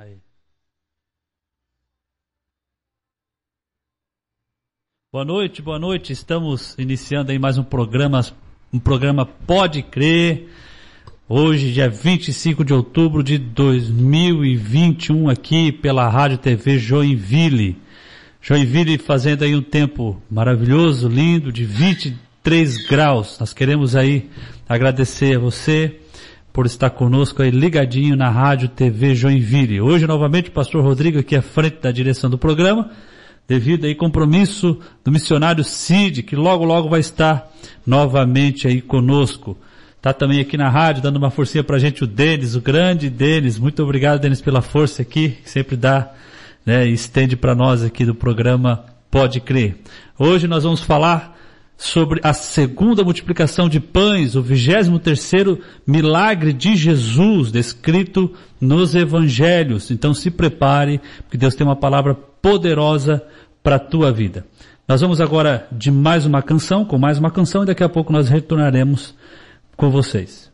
Aí. Boa noite, boa noite. Estamos iniciando aí mais um programa, um programa Pode Crer. Hoje, dia 25 de outubro de 2021, aqui pela Rádio TV Joinville. Joinville fazendo aí um tempo maravilhoso, lindo, de 23 graus. Nós queremos aí agradecer a você por estar conosco aí ligadinho na Rádio TV Joinville. Hoje, novamente, o pastor Rodrigo aqui à frente da direção do programa, devido aí compromisso do missionário Cid, que logo logo vai estar novamente aí conosco. Tá também aqui na rádio, dando uma forcinha pra gente o Denis, o grande Denis. Muito obrigado, Denis, pela força aqui, que sempre dá, né, e estende para nós aqui do programa Pode Crer. Hoje nós vamos falar sobre a segunda multiplicação de pães, o vigésimo terceiro milagre de Jesus descrito nos evangelhos. Então se prepare, porque Deus tem uma palavra poderosa para a tua vida. Nós vamos agora de mais uma canção, com mais uma canção, e daqui a pouco nós retornaremos com vocês.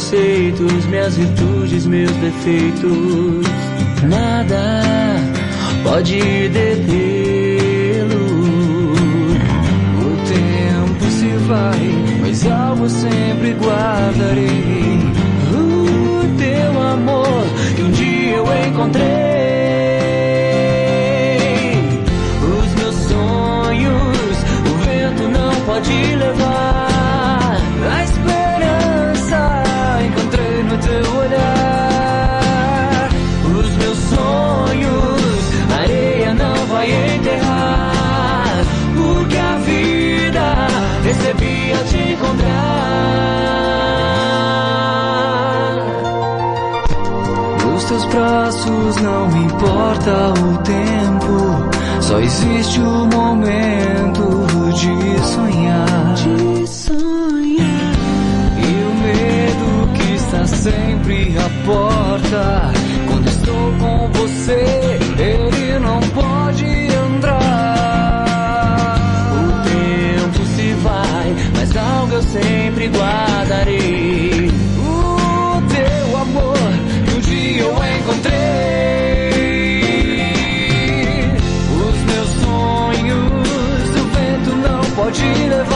Conceitos, minhas virtudes, meus defeitos, nada pode detê-lo. Braços não importa o tempo, só existe o momento de sonhar. De sonhar. E o medo que está sempre à porta, quando estou com você, ele não pode entrar. O tempo se vai, mas algo eu sempre guardarei. Não pode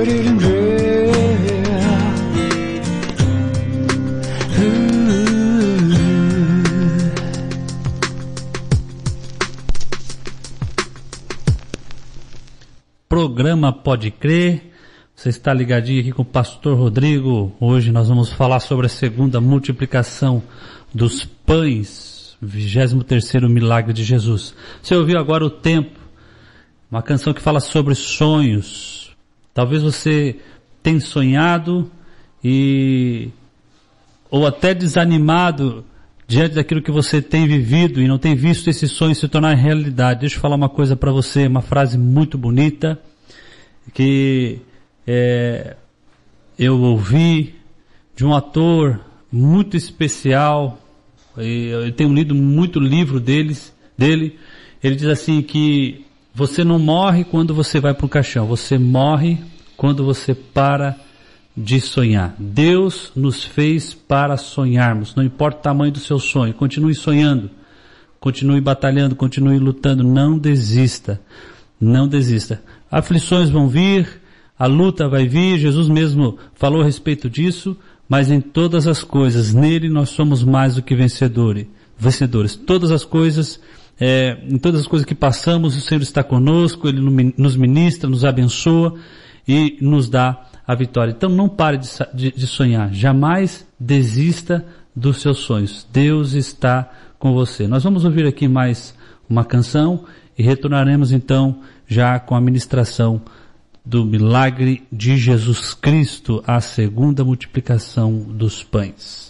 Hum. Programa Pode Crer. Você está ligadinho aqui com o Pastor Rodrigo. Hoje nós vamos falar sobre a segunda multiplicação dos pães, 23 milagre de Jesus. Você ouviu agora o tempo, uma canção que fala sobre sonhos, Talvez você tenha sonhado e ou até desanimado diante daquilo que você tem vivido e não tem visto esse sonho se tornar realidade. Deixa eu falar uma coisa para você, uma frase muito bonita que é, eu ouvi de um ator muito especial. Eu tenho lido muito livro deles, dele. Ele diz assim que você não morre quando você vai para o caixão, você morre quando você para de sonhar. Deus nos fez para sonharmos, não importa o tamanho do seu sonho, continue sonhando, continue batalhando, continue lutando, não desista, não desista. Aflições vão vir, a luta vai vir, Jesus mesmo falou a respeito disso, mas em todas as coisas, nele nós somos mais do que vencedores. Vencedores. Todas as coisas, é, em todas as coisas que passamos, o Senhor está conosco, Ele nos ministra, nos abençoa e nos dá a vitória. Então não pare de, de, de sonhar, jamais desista dos seus sonhos. Deus está com você. Nós vamos ouvir aqui mais uma canção e retornaremos então já com a ministração do milagre de Jesus Cristo, a segunda multiplicação dos pães.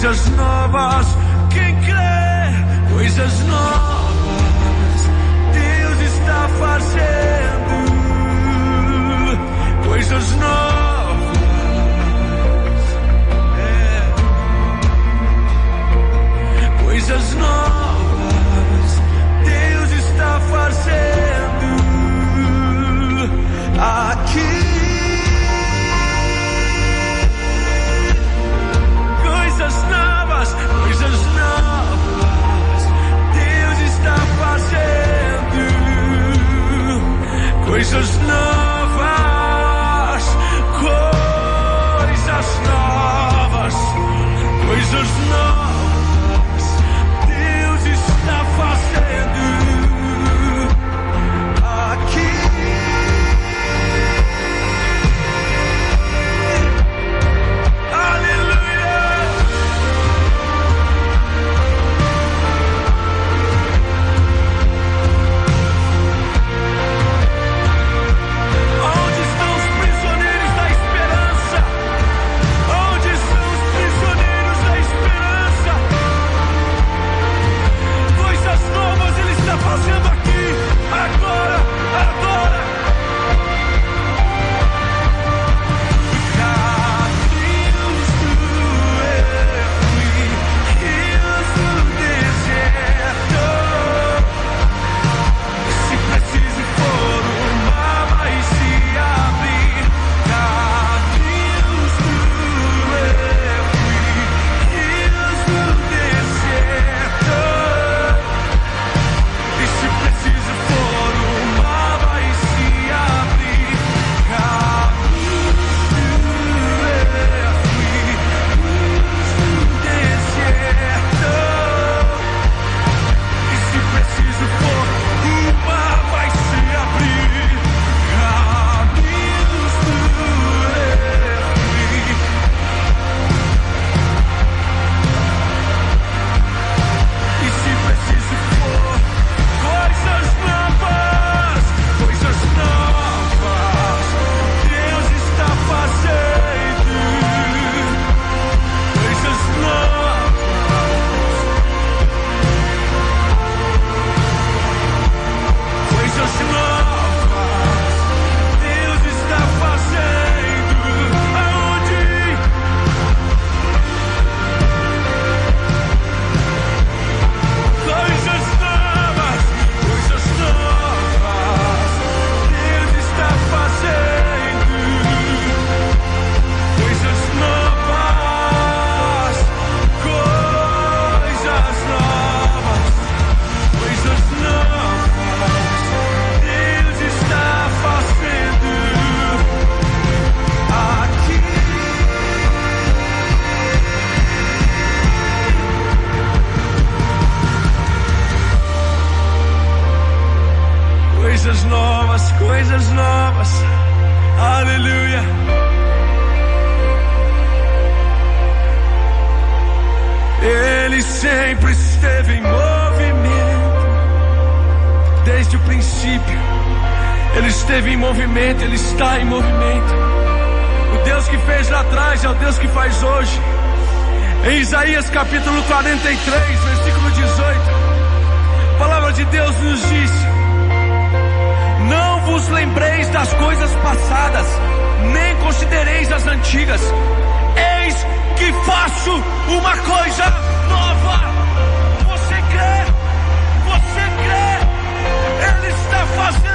coisas novas. Quem crê, coisas novas. Deus está fazendo coisas novas. voices now. Sempre esteve em movimento. Desde o princípio, Ele esteve em movimento, Ele está em movimento. O Deus que fez lá atrás é o Deus que faz hoje. Em Isaías capítulo 43, versículo 18, a palavra de Deus nos diz: Não vos lembreis das coisas passadas, nem considereis as antigas. Eis que faço uma coisa Você crê? Você crê? Ele está fazendo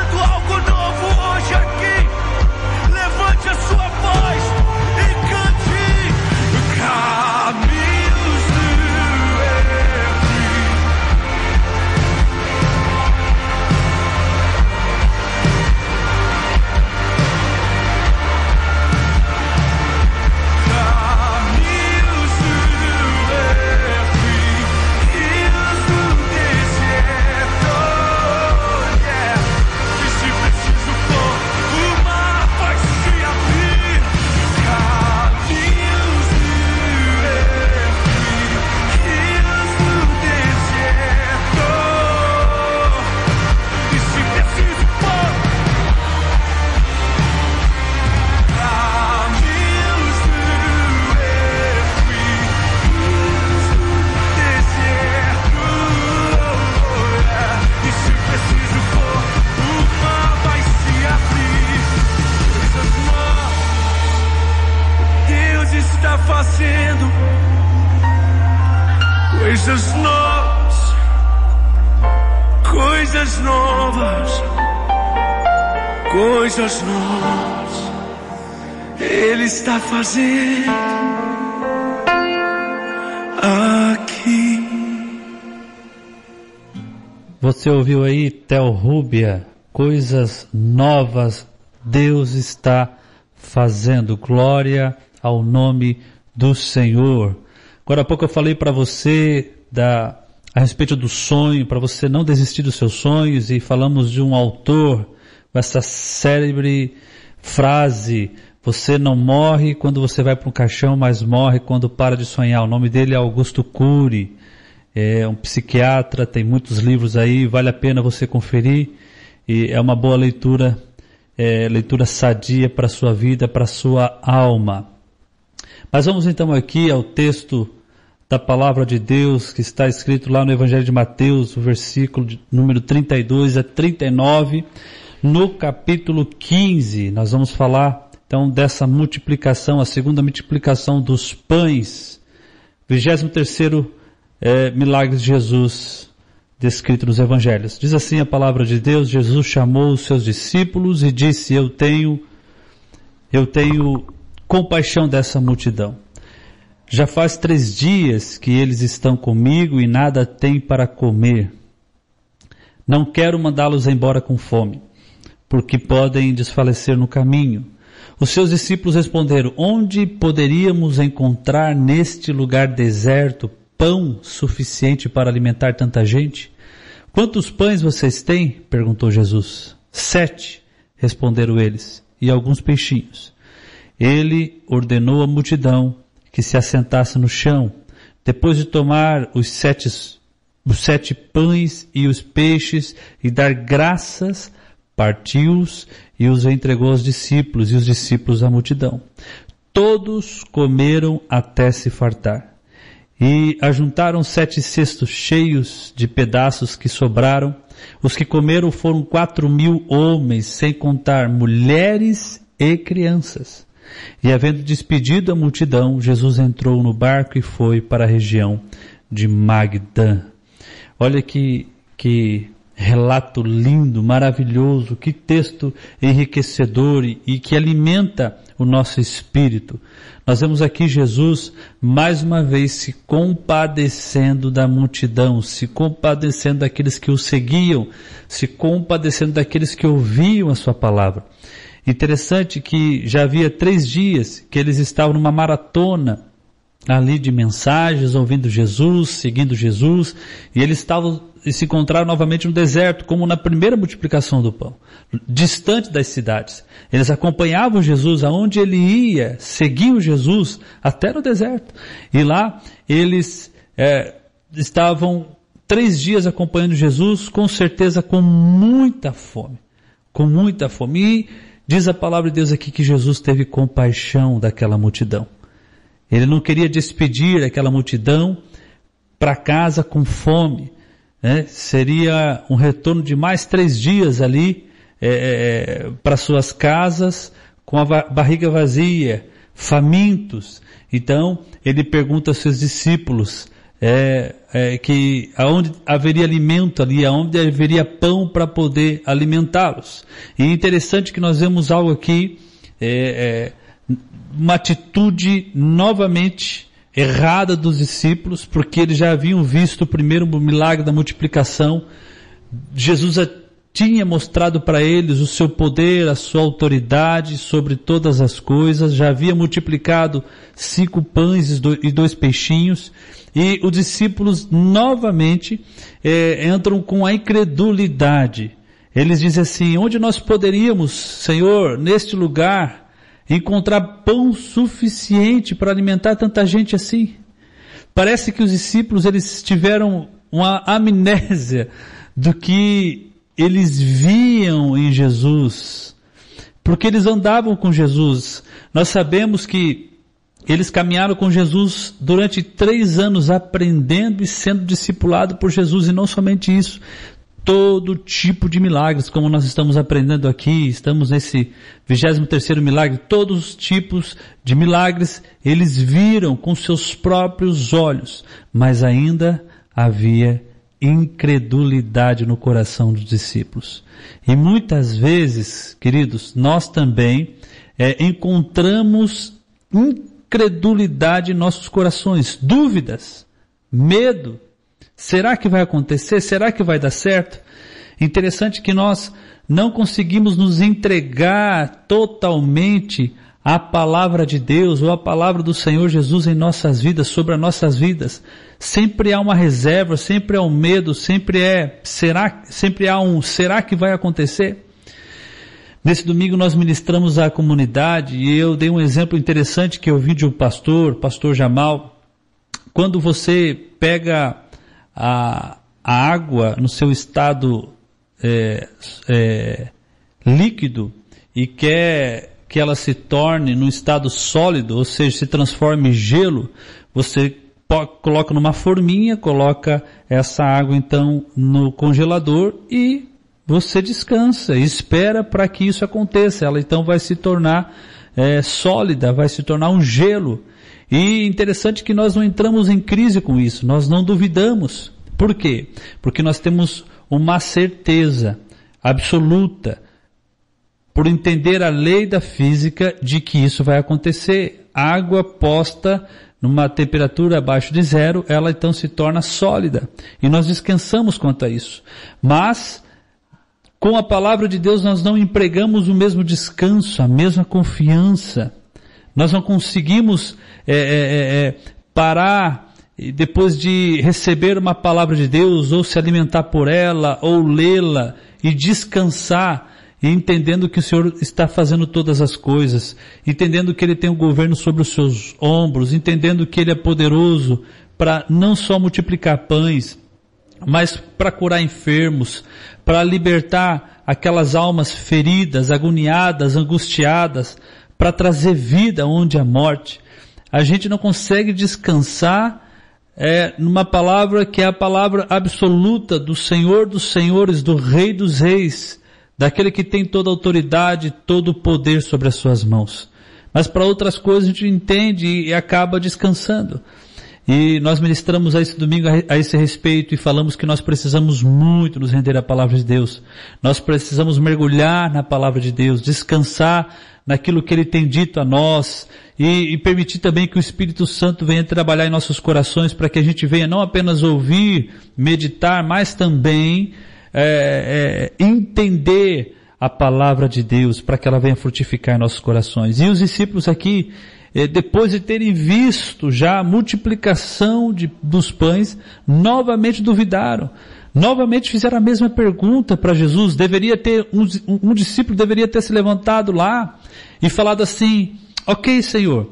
está fazendo aqui. Você ouviu aí, Tel Rúbia, coisas novas Deus está fazendo. Glória ao nome do Senhor. Agora há pouco eu falei para você da, a respeito do sonho, para você não desistir dos seus sonhos e falamos de um autor com essa célebre frase, você não morre quando você vai para um caixão, mas morre quando para de sonhar. O nome dele é Augusto Cury é um psiquiatra, tem muitos livros aí, vale a pena você conferir e é uma boa leitura, é, leitura sadia para a sua vida, para a sua alma. Mas vamos então aqui ao texto da palavra de Deus que está escrito lá no Evangelho de Mateus, o versículo de, número 32 a 39, no capítulo 15. Nós vamos falar então dessa multiplicação, a segunda multiplicação dos pães. 23 terceiro é, milagres de Jesus descrito nos evangelhos. Diz assim a palavra de Deus, Jesus chamou os seus discípulos e disse, eu tenho, eu tenho compaixão dessa multidão. Já faz três dias que eles estão comigo e nada têm para comer. Não quero mandá-los embora com fome, porque podem desfalecer no caminho. Os seus discípulos responderam, onde poderíamos encontrar neste lugar deserto pão suficiente para alimentar tanta gente? Quantos pães vocês têm? perguntou Jesus. Sete, responderam eles, e alguns peixinhos. Ele ordenou à multidão que se assentasse no chão. Depois de tomar os sete, os sete pães e os peixes e dar graças, partiu-os e os entregou aos discípulos e os discípulos à multidão. Todos comeram até se fartar. E ajuntaram sete cestos cheios de pedaços que sobraram. Os que comeram foram quatro mil homens, sem contar mulheres e crianças. E havendo despedido a multidão, Jesus entrou no barco e foi para a região de Magdã. Olha que, que relato lindo, maravilhoso, que texto enriquecedor e, que alimenta o nosso espírito. Nós vemos aqui Jesus mais uma vez se compadecendo da multidão, se compadecendo daqueles que o seguiam, se compadecendo daqueles que ouviam a sua palavra. Interessante que já havia três dias que eles estavam numa maratona ali de mensagens, ouvindo Jesus, seguindo Jesus, e eles estavam e se encontraram novamente no deserto, como na primeira multiplicação do pão, distante das cidades. Eles acompanhavam Jesus aonde ele ia, seguiam Jesus até no deserto. E lá eles é, estavam três dias acompanhando Jesus, com certeza com muita fome. Com muita fome. E diz a palavra de Deus aqui que Jesus teve compaixão daquela multidão. Ele não queria despedir aquela multidão para casa com fome. Né? Seria um retorno de mais três dias ali é, é, é para suas casas com a barriga vazia, famintos. Então ele pergunta aos seus discípulos é, é, que aonde haveria alimento ali, aonde haveria pão para poder alimentá-los. E é interessante que nós vemos algo aqui, é, uma atitude novamente errada dos discípulos, porque eles já haviam visto o primeiro milagre da multiplicação. Jesus tinha mostrado para eles o seu poder, a sua autoridade sobre todas as coisas, já havia multiplicado cinco pães e dois peixinhos, e os discípulos novamente é, entram com a incredulidade. Eles dizem assim, onde nós poderíamos, Senhor, neste lugar, encontrar pão suficiente para alimentar tanta gente assim. Parece que os discípulos eles tiveram uma amnésia do que eles viam em Jesus, porque eles andavam com Jesus. Nós sabemos que eles caminharam com Jesus durante três anos aprendendo e sendo discipulado por Jesus e não somente isso, todo tipo de milagres, como nós estamos aprendendo aqui, estamos nesse 23 terceiro milagre, todos os tipos de milagres eles viram com seus próprios olhos, mas ainda havia incredulidade no coração dos discípulos. E muitas vezes, queridos, nós também é, encontramos incredulidade em nossos corações, dúvidas, medo, Será que vai acontecer? Será que vai dar certo? Interessante que nós não conseguimos nos entregar totalmente à palavra de Deus ou à palavra do Senhor Jesus em nossas vidas, sobre as nossas vidas. Sempre há uma reserva, sempre há um medo, sempre é, será, sempre há um, será que vai acontecer? Nesse domingo nós ministramos à comunidade e eu dei um exemplo interessante que eu vi de um pastor, pastor Jamal. Quando você pega a, a água no seu estado é, é, líquido e quer que ela se torne num estado sólido, ou seja, se transforme em gelo, você coloca numa forminha, coloca essa água então no congelador e você descansa, espera para que isso aconteça. Ela então vai se tornar é, sólida, vai se tornar um gelo. E interessante que nós não entramos em crise com isso, nós não duvidamos. Por quê? Porque nós temos uma certeza absoluta, por entender a lei da física, de que isso vai acontecer. Água posta numa temperatura abaixo de zero, ela então se torna sólida. E nós descansamos quanto a isso. Mas, com a palavra de Deus, nós não empregamos o mesmo descanso, a mesma confiança. Nós não conseguimos é, é, é, parar e depois de receber uma palavra de Deus, ou se alimentar por ela, ou lê-la e descansar, entendendo que o Senhor está fazendo todas as coisas, entendendo que Ele tem o governo sobre os seus ombros, entendendo que Ele é poderoso para não só multiplicar pães, mas para curar enfermos, para libertar aquelas almas feridas, agoniadas, angustiadas, para trazer vida onde há morte. A gente não consegue descansar é numa palavra que é a palavra absoluta do Senhor dos Senhores, do Rei dos Reis, daquele que tem toda a autoridade, todo o poder sobre as suas mãos. Mas para outras coisas a gente entende e acaba descansando. E nós ministramos a esse domingo a esse respeito e falamos que nós precisamos muito nos render à palavra de Deus. Nós precisamos mergulhar na palavra de Deus, descansar naquilo que Ele tem dito a nós e, e permitir também que o Espírito Santo venha trabalhar em nossos corações para que a gente venha não apenas ouvir, meditar, mas também é, é, entender a palavra de Deus para que ela venha frutificar em nossos corações. E os discípulos aqui, é, depois de terem visto já a multiplicação de, dos pães, novamente duvidaram. Novamente fizeram a mesma pergunta para Jesus. Deveria ter, um, um discípulo deveria ter se levantado lá e falado assim, ok Senhor,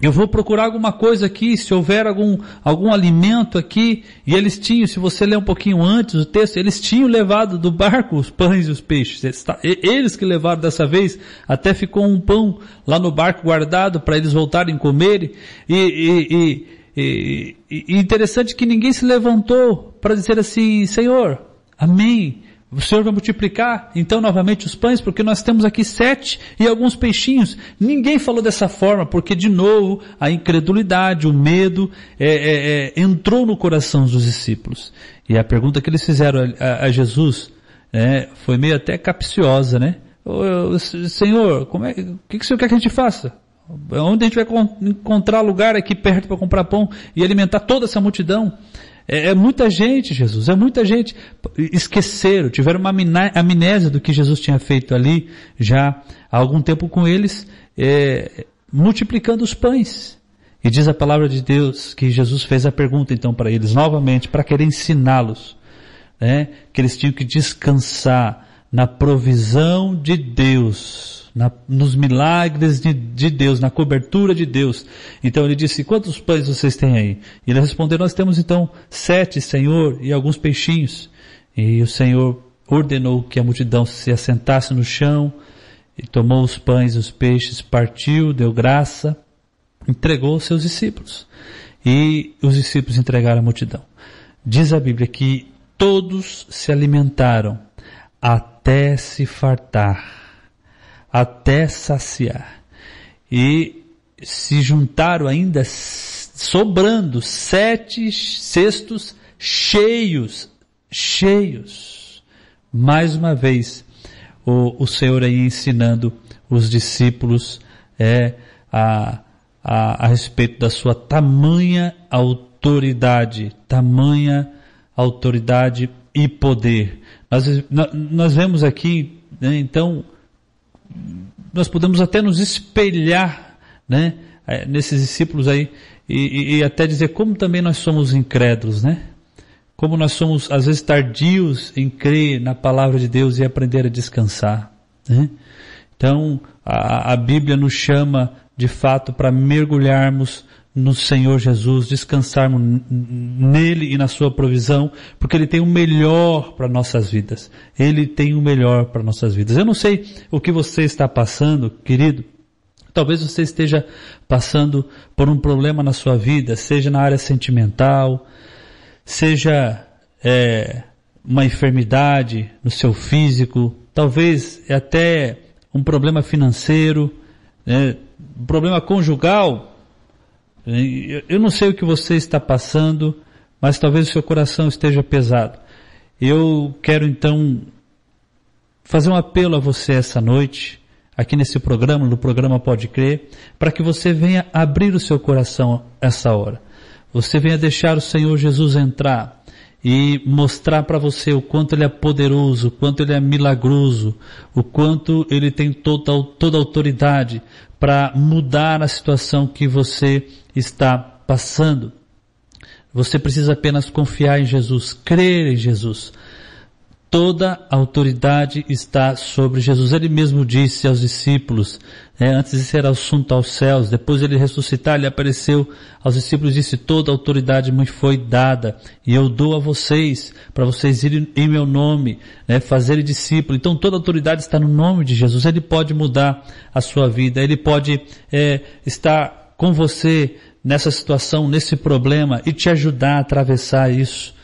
eu vou procurar alguma coisa aqui, se houver algum, algum alimento aqui, e eles tinham, se você ler um pouquinho antes o texto, eles tinham levado do barco os pães e os peixes. Eles que levaram dessa vez, até ficou um pão lá no barco guardado para eles voltarem a comer. E, e, e, e interessante que ninguém se levantou para dizer assim, Senhor, amém, o Senhor vai multiplicar então novamente os pães, porque nós temos aqui sete e alguns peixinhos. Ninguém falou dessa forma, porque de novo a incredulidade, o medo é, é, é, entrou no coração dos discípulos. E a pergunta que eles fizeram a, a Jesus é, foi meio até capciosa, né? Senhor, como é, o que, que o Senhor quer que a gente faça? Onde a gente vai encontrar lugar aqui perto para comprar pão e alimentar toda essa multidão? É, é, muita gente, Jesus, é muita gente. Esqueceram, tiveram uma amnésia do que Jesus tinha feito ali já há algum tempo com eles, é, multiplicando os pães. E diz a palavra de Deus que Jesus fez a pergunta então para eles novamente, para querer ensiná-los, né, que eles tinham que descansar na provisão de Deus na, nos milagres de, de, Deus, na cobertura de Deus. Então ele disse, quantos pães vocês têm aí? E ele respondeu, nós temos então sete, Senhor, e alguns peixinhos. E o Senhor ordenou que a multidão se assentasse no chão, e tomou os pães e os peixes, partiu, deu graça, entregou aos seus discípulos. E os discípulos entregaram a multidão. Diz a Bíblia que todos se alimentaram até se fartar até saciar. E se juntaram ainda sobrando sete cestos cheios, cheios. Mais uma vez, o, o Senhor aí ensinando os discípulos é, a, a, a respeito da sua tamanha autoridade, tamanha autoridade e poder. Nós, nós vemos aqui, né, então, nós podemos até nos espelhar, né, é, nesses discípulos aí e, e, até dizer como também nós somos incrédulos, né? Como nós somos às vezes tardios em crer na palavra de Deus e aprender a descansar, né? Então a, a Bíblia nos chama de fato para mergulharmos no Senhor Jesus, descansarmos nele e na sua provisão, porque ele tem o melhor para nossas vidas. Ele tem o melhor para nossas vidas. Eu não sei o que você está passando, querido. Talvez você esteja passando por um problema na sua vida, seja na área sentimental, seja é, uma enfermidade no seu físico, talvez é até um problema financeiro, né, um problema conjugal, eu não sei o que você está passando, mas talvez o seu coração esteja pesado. Eu quero então fazer um apelo a você essa noite, aqui nesse programa, no programa Pode Crer, para que você venha abrir o seu coração essa hora. Você venha deixar o Senhor Jesus entrar e mostrar para você o quanto ele é poderoso, o quanto ele é milagroso, o quanto ele tem toda, toda autoridade para mudar a situação que você está passando. Você precisa apenas confiar em Jesus, crer em Jesus. Toda autoridade está sobre Jesus. Ele mesmo disse aos discípulos, né, antes de ser assunto aos céus, depois ele ressuscitar, ele apareceu aos discípulos e disse, toda autoridade me foi dada e eu dou a vocês, para vocês irem em meu nome, né, fazerem discípulo. Então toda autoridade está no nome de Jesus. Ele pode mudar a sua vida, ele pode é, estar com você nessa situação, nesse problema e te ajudar a atravessar isso.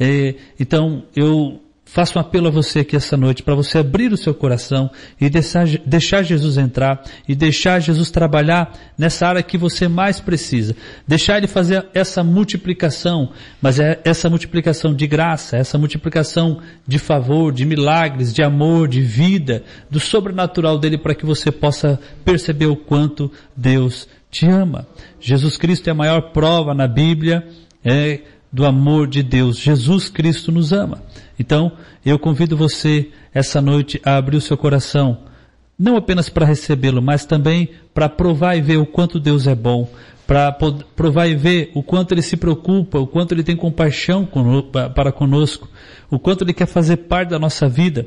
É, então, eu faço um apelo a você aqui essa noite para você abrir o seu coração e deixar, deixar, Jesus entrar e deixar Jesus trabalhar nessa área que você mais precisa. Deixar ele fazer essa multiplicação, mas é essa multiplicação de graça, essa multiplicação de favor, de milagres, de amor, de vida, do sobrenatural dele para que você possa perceber o quanto Deus te ama. Jesus Cristo é a maior prova na Bíblia é, do amor de Deus. Jesus Cristo nos ama. Então, eu convido você essa noite a abrir o seu coração, não apenas para recebê-lo, mas também para provar e ver o quanto Deus é bom, para provar e ver o quanto Ele se preocupa, o quanto Ele tem compaixão para conosco, o quanto Ele quer fazer parte da nossa vida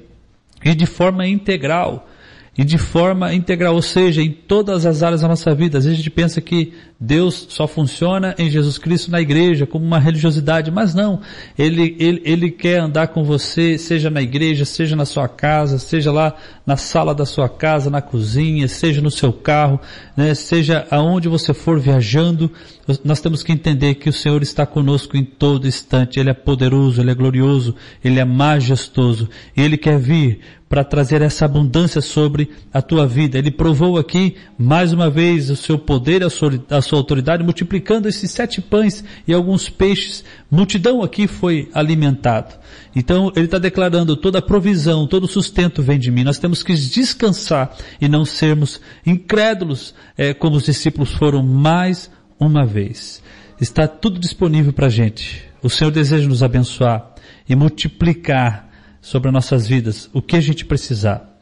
e de forma integral. E de forma integral, ou seja, em todas as áreas da nossa vida. Às vezes a gente pensa que Deus só funciona em Jesus Cristo na igreja, como uma religiosidade, mas não. Ele, ele, ele quer andar com você, seja na igreja, seja na sua casa, seja lá na sala da sua casa, na cozinha, seja no seu carro, né, seja aonde você for viajando. Nós temos que entender que o Senhor está conosco em todo instante. Ele é poderoso, Ele é glorioso, Ele é majestoso. Ele quer vir para trazer essa abundância sobre a tua vida. Ele provou aqui, mais uma vez, o seu poder, a sua, a sua autoridade, multiplicando esses sete pães e alguns peixes. Multidão aqui foi alimentado. Então, ele está declarando toda a provisão, todo sustento vem de mim. Nós temos que descansar e não sermos incrédulos, é, como os discípulos foram mais uma vez. Está tudo disponível para a gente. O Senhor deseja nos abençoar e multiplicar sobre as nossas vidas o que a gente precisar.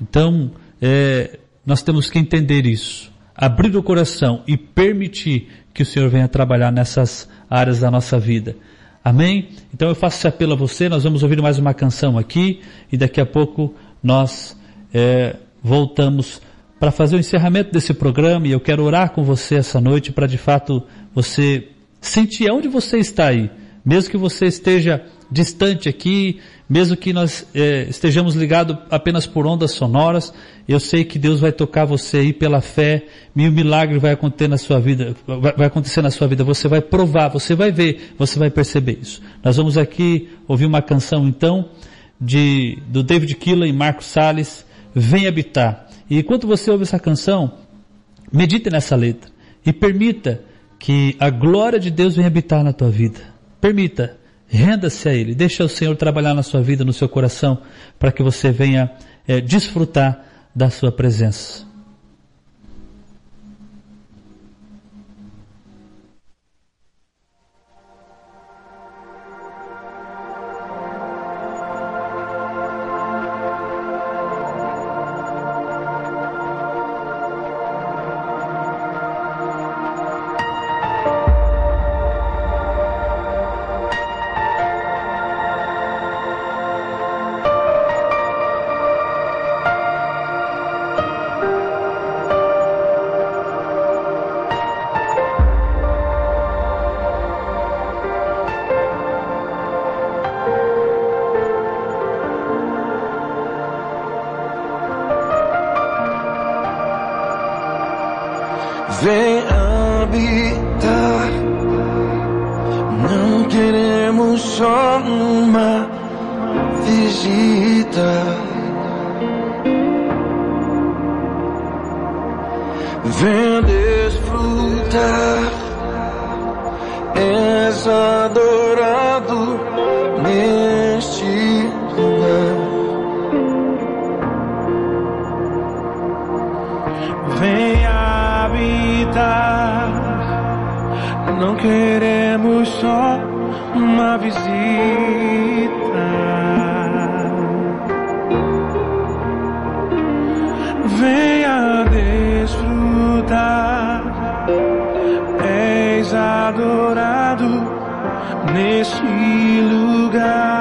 Então, é, nós temos que entender isso, abrir o coração e permitir que o Senhor venha trabalhar nessas áreas da nossa vida. Amém? Então eu faço esse apelo a você, nós vamos ouvir mais uma canção aqui e daqui a pouco nós é, voltamos para fazer o encerramento desse programa e eu quero orar com você essa noite para de fato você sentir onde você está aí, mesmo que você esteja distante aqui, mesmo que nós é, estejamos ligados apenas por ondas sonoras, eu sei que Deus vai tocar você aí pela fé, e o milagre vai acontecer na sua vida, vai, acontecer na sua vida, você vai provar, você vai ver, você vai perceber isso. Nós vamos aqui ouvir uma canção então, de, do David Killa e Marcos Salles, Vem Habitar. E enquanto você ouve essa canção, medite nessa letra e permita que a glória de Deus venha habitar na tua vida. Permita Renda-se a Ele, deixa o Senhor trabalhar na sua vida, no seu coração, para que você venha é, desfrutar da sua presença. Não queremos só uma visita. Venha desfrutar, és adorado neste lugar.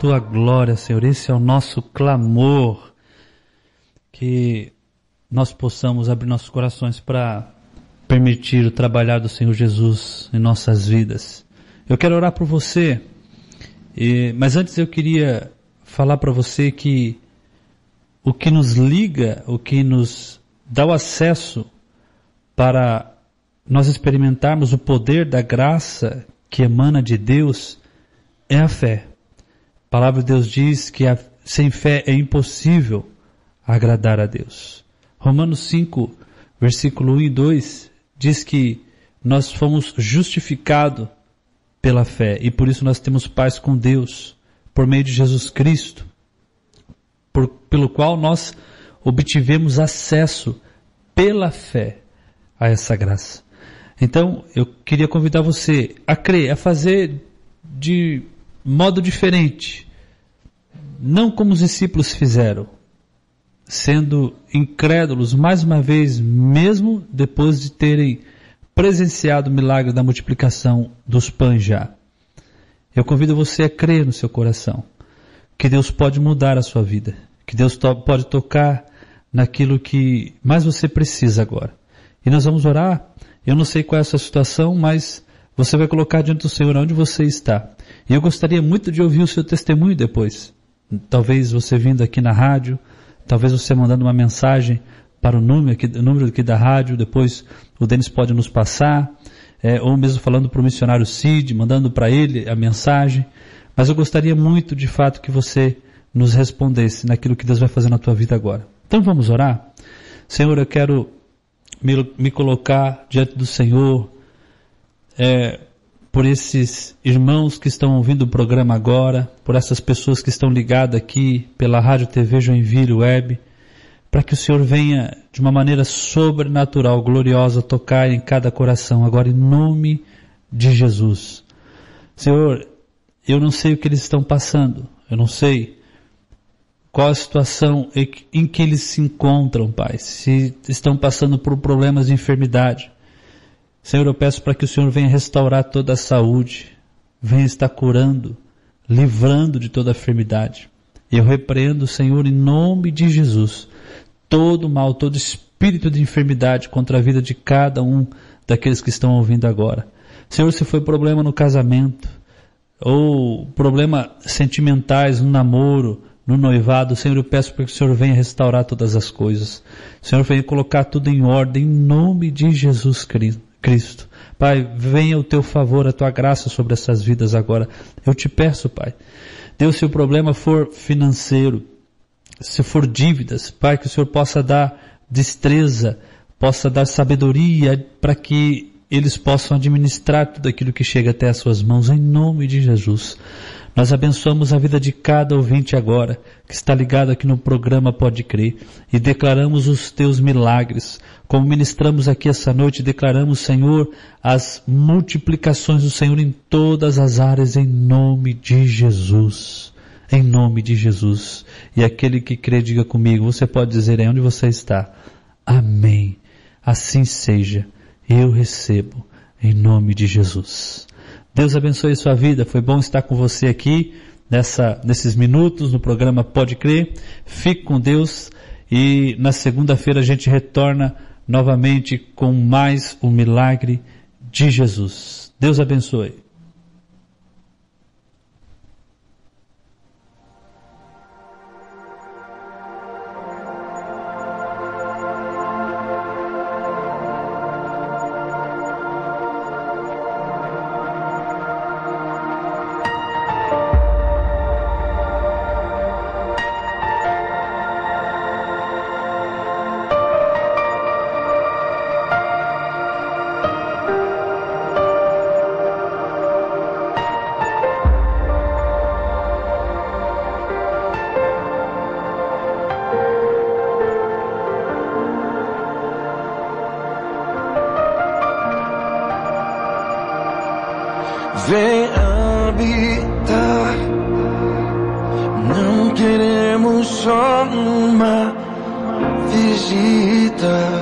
Tua glória, Senhor. Esse é o nosso clamor. Que nós possamos abrir nossos corações para permitir o trabalhar do Senhor Jesus em nossas vidas. Eu quero orar por você, mas antes eu queria falar para você que o que nos liga, o que nos dá o acesso para nós experimentarmos o poder da graça que emana de Deus é a fé. A palavra de Deus diz que a- sem fé é impossível agradar a Deus. Romanos 5, versículo 1 e 2 diz que nós fomos justificados pela fé e por isso nós temos paz com Deus por meio de Jesus Cristo, por, pelo qual nós obtivemos acesso pela fé a essa graça. Então, eu queria convidar você a crer, a fazer de modo diferente. Não como os discípulos fizeram, sendo incrédulos mais uma vez, mesmo depois de terem presenciado o milagre da multiplicação dos pães já. Eu convido você a crer no seu coração que Deus pode mudar a sua vida, que Deus to- pode tocar naquilo que mais você precisa agora. E nós vamos orar. Eu não sei qual é a sua situação, mas você vai colocar diante do Senhor onde você está. E eu gostaria muito de ouvir o seu testemunho depois. Talvez você vindo aqui na rádio, talvez você mandando uma mensagem para o número aqui, o número aqui da rádio, depois o Denis pode nos passar, é, ou mesmo falando para o missionário Cid, mandando para ele a mensagem. Mas eu gostaria muito, de fato, que você nos respondesse naquilo que Deus vai fazer na tua vida agora. Então vamos orar? Senhor, eu quero me, me colocar diante do Senhor, é, por esses irmãos que estão ouvindo o programa agora, por essas pessoas que estão ligadas aqui pela Rádio TV Joinville Web, para que o Senhor venha de uma maneira sobrenatural, gloriosa, tocar em cada coração, agora em nome de Jesus. Senhor, eu não sei o que eles estão passando, eu não sei qual a situação em que- eles se encontram, Pai, se estão passando por problemas de enfermidade. Senhor, eu peço para que o Senhor venha restaurar toda a saúde, venha estar curando, livrando de toda a enfermidade. Eu repreendo, Senhor, em nome de Jesus, todo mal, todo espírito de enfermidade contra a vida de cada um daqueles que estão ouvindo agora. Senhor, se foi problema no casamento, ou problema sentimentais no namoro, no noivado, Senhor, eu peço para que o Senhor venha restaurar todas as coisas. Senhor, venha colocar tudo em ordem, em nome de Jesus Cri- Cristo. Pai, venha o teu favor, a tua graça sobre essas vidas agora. Eu te peço, Pai. Deus, se o problema for financeiro, se for dívidas, Pai, que o Senhor possa dar destreza, possa dar sabedoria para que eles possam administrar tudo aquilo que chega até as suas mãos, em nome de Jesus. Nós abençoamos a vida de cada ouvinte agora, que está ligado aqui no programa Pode Crer, e declaramos os teus milagres. Como ministramos aqui essa noite, declaramos, Senhor, as multiplicações do Senhor em todas as áreas, em nome de Jesus. Em nome de Jesus. E aquele que crê, diga comigo, você pode dizer aí onde você está. Amém. Assim seja. Eu recebo. Em nome de Jesus. Deus abençoe sua vida. Foi bom estar com você aqui nessa, nesses minutos no programa Pode Crer. Fique com Deus e na segunda-feira a gente retorna novamente com mais um milagre de Jesus. Deus abençoe. Vem habitar. Não queremos só uma visita.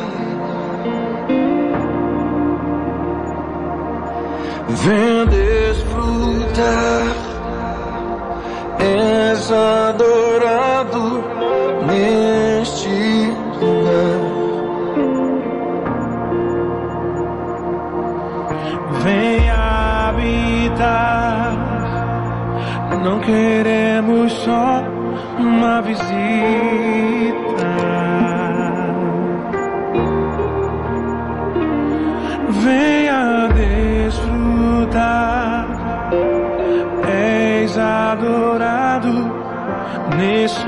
Neste